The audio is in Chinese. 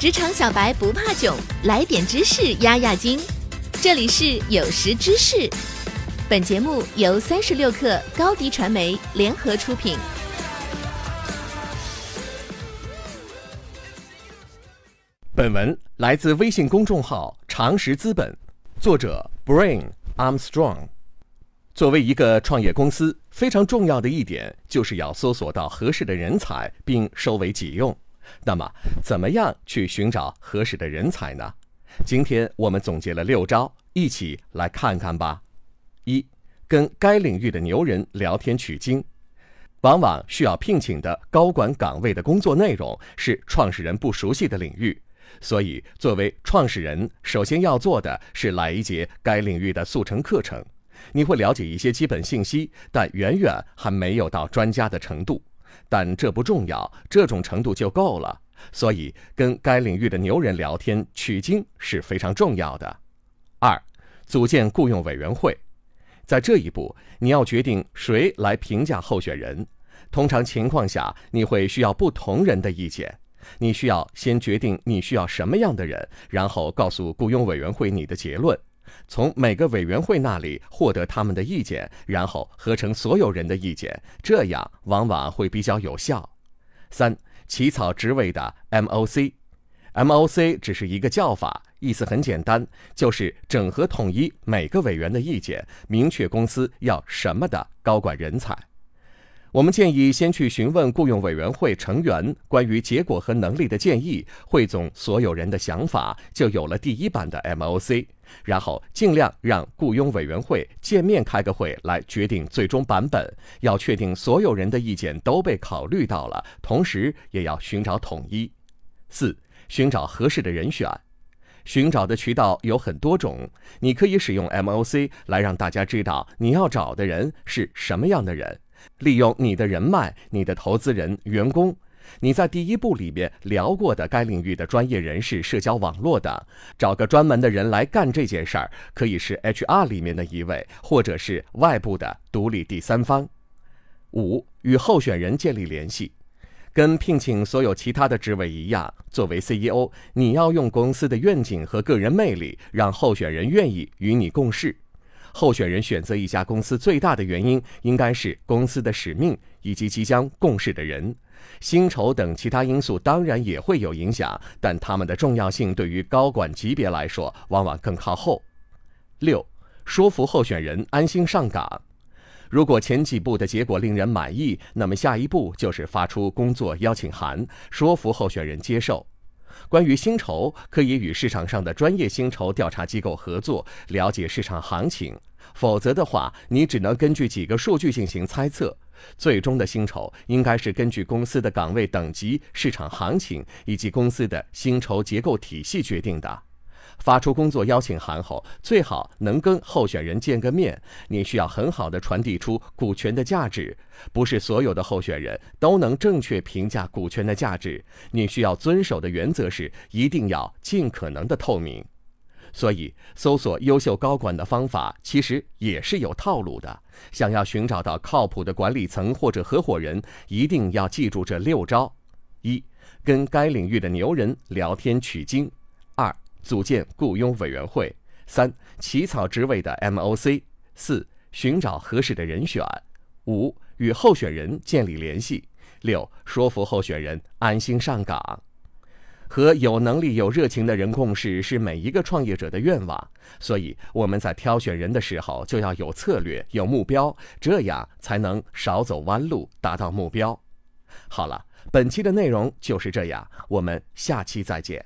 职场小白不怕囧，来点知识压压惊。这里是有识知识，本节目由三十六克高低传媒联合出品。本文来自微信公众号“常识资本”，作者 Brain Armstrong。作为一个创业公司，非常重要的一点就是要搜索到合适的人才，并收为己用。那么，怎么样去寻找合适的人才呢？今天我们总结了六招，一起来看看吧。一、跟该领域的牛人聊天取经。往往需要聘请的高管岗位的工作内容是创始人不熟悉的领域，所以作为创始人，首先要做的是来一节该领域的速成课程。你会了解一些基本信息，但远远还没有到专家的程度。但这不重要，这种程度就够了。所以，跟该领域的牛人聊天取经是非常重要的。二，组建雇佣委员会，在这一步，你要决定谁来评价候选人。通常情况下，你会需要不同人的意见。你需要先决定你需要什么样的人，然后告诉雇佣委员会你的结论。从每个委员会那里获得他们的意见，然后合成所有人的意见，这样往往会比较有效。三、起草职位的 MOC，MOC 只是一个叫法，意思很简单，就是整合统一每个委员的意见，明确公司要什么的高管人才。我们建议先去询问雇佣委员会成员关于结果和能力的建议，汇总所有人的想法，就有了第一版的 MOC。然后尽量让雇佣委员会见面开个会来决定最终版本，要确定所有人的意见都被考虑到了，同时也要寻找统一。四、寻找合适的人选，寻找的渠道有很多种，你可以使用 MOC 来让大家知道你要找的人是什么样的人。利用你的人脉、你的投资人、员工，你在第一步里面聊过的该领域的专业人士、社交网络的，找个专门的人来干这件事儿，可以是 HR 里面的一位，或者是外部的独立第三方。五、与候选人建立联系，跟聘请所有其他的职位一样，作为 CEO，你要用公司的愿景和个人魅力，让候选人愿意与你共事。候选人选择一家公司最大的原因，应该是公司的使命以及即将共事的人，薪酬等其他因素当然也会有影响，但他们的重要性对于高管级别来说，往往更靠后。六，说服候选人安心上岗。如果前几步的结果令人满意，那么下一步就是发出工作邀请函，说服候选人接受。关于薪酬，可以与市场上的专业薪酬调查机构合作，了解市场行情。否则的话，你只能根据几个数据进行猜测。最终的薪酬应该是根据公司的岗位等级、市场行情以及公司的薪酬结构体系决定的。发出工作邀请函后，最好能跟候选人见个面。你需要很好的传递出股权的价值，不是所有的候选人都能正确评价股权的价值。你需要遵守的原则是，一定要尽可能的透明。所以，搜索优秀高管的方法其实也是有套路的。想要寻找到靠谱的管理层或者合伙人，一定要记住这六招：一、跟该领域的牛人聊天取经；二、组建雇佣委员会；三、起草职位的 MOC；四、寻找合适的人选；五、与候选人建立联系；六、说服候选人安心上岗。和有能力、有热情的人共事是每一个创业者的愿望，所以我们在挑选人的时候就要有策略、有目标，这样才能少走弯路，达到目标。好了，本期的内容就是这样，我们下期再见。